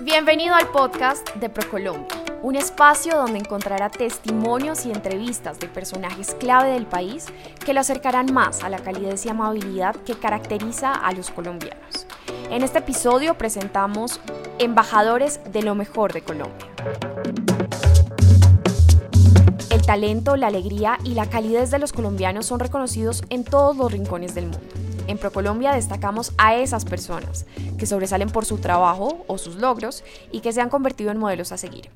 Bienvenido al podcast de ProColombia, un espacio donde encontrará testimonios y entrevistas de personajes clave del país que lo acercarán más a la calidez y amabilidad que caracteriza a los colombianos. En este episodio presentamos embajadores de lo mejor de Colombia. El talento, la alegría y la calidez de los colombianos son reconocidos en todos los rincones del mundo. En ProColombia destacamos a esas personas que sobresalen por su trabajo o sus logros y que se han convertido en modelos a seguir.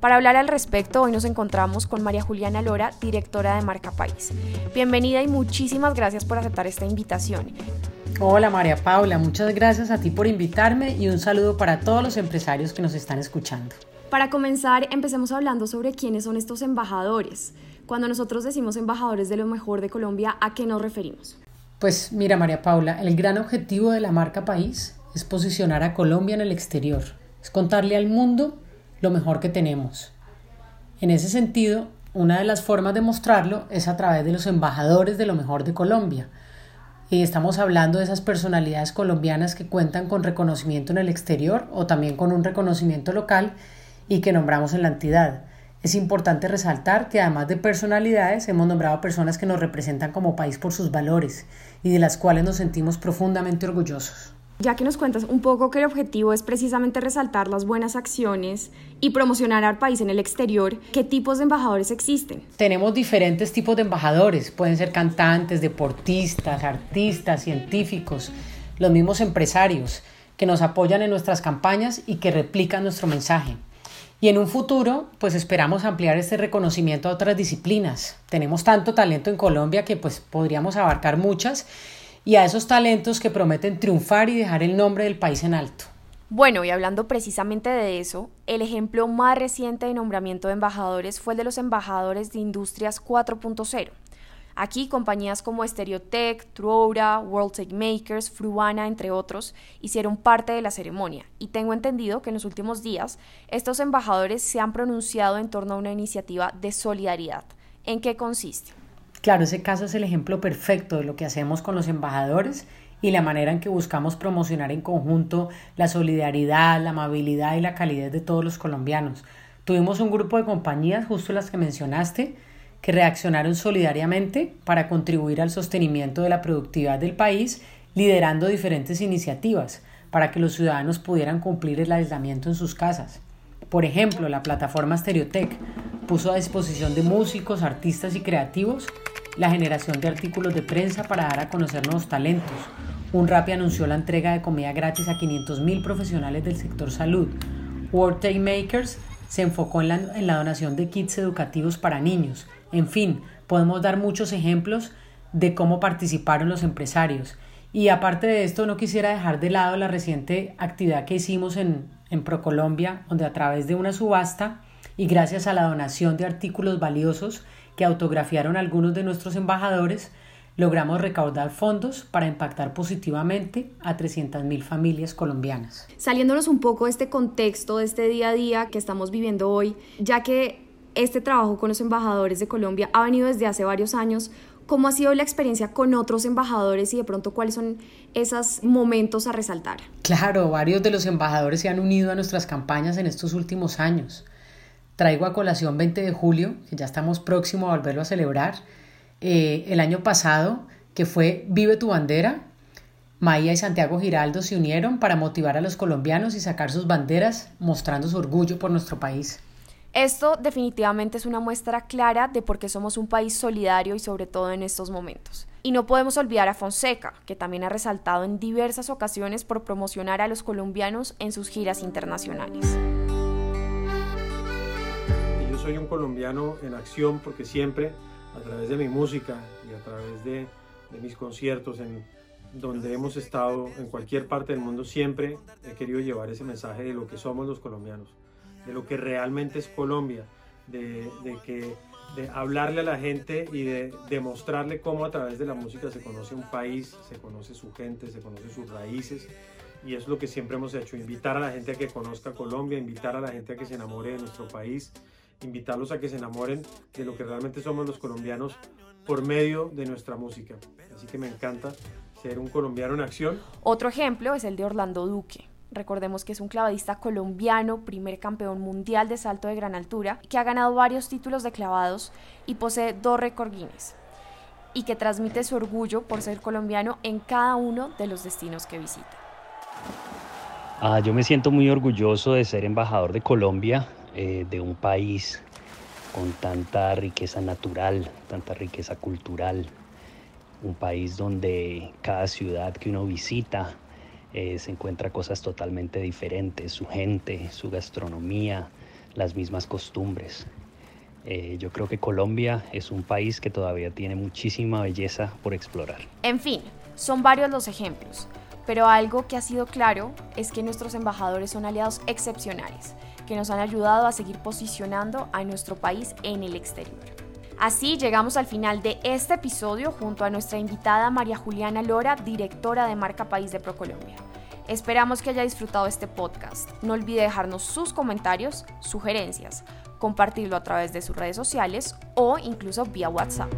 Para hablar al respecto, hoy nos encontramos con María Juliana Lora, directora de Marca País. Bienvenida y muchísimas gracias por aceptar esta invitación. Hola María Paula, muchas gracias a ti por invitarme y un saludo para todos los empresarios que nos están escuchando. Para comenzar, empecemos hablando sobre quiénes son estos embajadores. Cuando nosotros decimos embajadores de lo mejor de Colombia, ¿a qué nos referimos? Pues mira María Paula, el gran objetivo de la marca País es posicionar a Colombia en el exterior, es contarle al mundo lo mejor que tenemos. En ese sentido, una de las formas de mostrarlo es a través de los embajadores de lo mejor de Colombia. Y estamos hablando de esas personalidades colombianas que cuentan con reconocimiento en el exterior o también con un reconocimiento local y que nombramos en la entidad. Es importante resaltar que además de personalidades hemos nombrado personas que nos representan como país por sus valores y de las cuales nos sentimos profundamente orgullosos. Ya que nos cuentas un poco que el objetivo es precisamente resaltar las buenas acciones y promocionar al país en el exterior, ¿qué tipos de embajadores existen? Tenemos diferentes tipos de embajadores, pueden ser cantantes, deportistas, artistas, científicos, los mismos empresarios que nos apoyan en nuestras campañas y que replican nuestro mensaje. Y en un futuro, pues esperamos ampliar este reconocimiento a otras disciplinas. Tenemos tanto talento en Colombia que pues podríamos abarcar muchas y a esos talentos que prometen triunfar y dejar el nombre del país en alto. Bueno, y hablando precisamente de eso, el ejemplo más reciente de nombramiento de embajadores fue el de los embajadores de Industrias 4.0, Aquí compañías como Stereotech, Truora, World Take Makers, Fruana, entre otros, hicieron parte de la ceremonia y tengo entendido que en los últimos días estos embajadores se han pronunciado en torno a una iniciativa de solidaridad. ¿En qué consiste? Claro, ese caso es el ejemplo perfecto de lo que hacemos con los embajadores y la manera en que buscamos promocionar en conjunto la solidaridad, la amabilidad y la calidez de todos los colombianos. Tuvimos un grupo de compañías, justo las que mencionaste, que reaccionaron solidariamente para contribuir al sostenimiento de la productividad del país, liderando diferentes iniciativas para que los ciudadanos pudieran cumplir el aislamiento en sus casas. Por ejemplo, la plataforma Stereotech puso a disposición de músicos, artistas y creativos la generación de artículos de prensa para dar a conocer nuevos talentos. Un Rappi anunció la entrega de comida gratis a 500.000 profesionales del sector salud. World Makers se enfocó en la, en la donación de kits educativos para niños en fin, podemos dar muchos ejemplos de cómo participaron los empresarios. Y aparte de esto, no quisiera dejar de lado la reciente actividad que hicimos en, en ProColombia, donde a través de una subasta y gracias a la donación de artículos valiosos que autografiaron algunos de nuestros embajadores, logramos recaudar fondos para impactar positivamente a 300.000 familias colombianas. Saliéndonos un poco de este contexto, de este día a día que estamos viviendo hoy, ya que este trabajo con los embajadores de Colombia ha venido desde hace varios años. ¿Cómo ha sido la experiencia con otros embajadores y de pronto cuáles son esos momentos a resaltar? Claro, varios de los embajadores se han unido a nuestras campañas en estos últimos años. Traigo a colación 20 de julio, que ya estamos próximos a volverlo a celebrar. Eh, el año pasado, que fue Vive tu bandera, Maía y Santiago Giraldo se unieron para motivar a los colombianos y sacar sus banderas mostrando su orgullo por nuestro país. Esto definitivamente es una muestra clara de por qué somos un país solidario y sobre todo en estos momentos. Y no podemos olvidar a Fonseca, que también ha resaltado en diversas ocasiones por promocionar a los colombianos en sus giras internacionales. Yo soy un colombiano en acción porque siempre, a través de mi música y a través de, de mis conciertos en donde hemos estado en cualquier parte del mundo, siempre he querido llevar ese mensaje de lo que somos los colombianos de lo que realmente es Colombia, de, que, de hablarle a la gente y de demostrarle cómo a través de la música se conoce un país, se conoce su gente, se conoce sus raíces. Y es lo que siempre hemos hecho, invitar a la gente a que conozca Colombia, invitar a la gente a que se enamore de nuestro país, invitarlos a que se enamoren de lo que realmente somos los colombianos por medio de nuestra música. Así que me encanta ser un colombiano en acción. Otro ejemplo es el de Orlando Duque Recordemos que es un clavadista colombiano, primer campeón mundial de salto de gran altura, que ha ganado varios títulos de clavados y posee dos récord Guinness, y que transmite su orgullo por ser colombiano en cada uno de los destinos que visita. Ah, yo me siento muy orgulloso de ser embajador de Colombia, eh, de un país con tanta riqueza natural, tanta riqueza cultural, un país donde cada ciudad que uno visita eh, se encuentra cosas totalmente diferentes, su gente, su gastronomía, las mismas costumbres. Eh, yo creo que Colombia es un país que todavía tiene muchísima belleza por explorar. En fin, son varios los ejemplos, pero algo que ha sido claro es que nuestros embajadores son aliados excepcionales, que nos han ayudado a seguir posicionando a nuestro país en el exterior. Así llegamos al final de este episodio junto a nuestra invitada María Juliana Lora, directora de Marca País de ProColombia. Esperamos que haya disfrutado este podcast. No olvide dejarnos sus comentarios, sugerencias, compartirlo a través de sus redes sociales o incluso vía WhatsApp.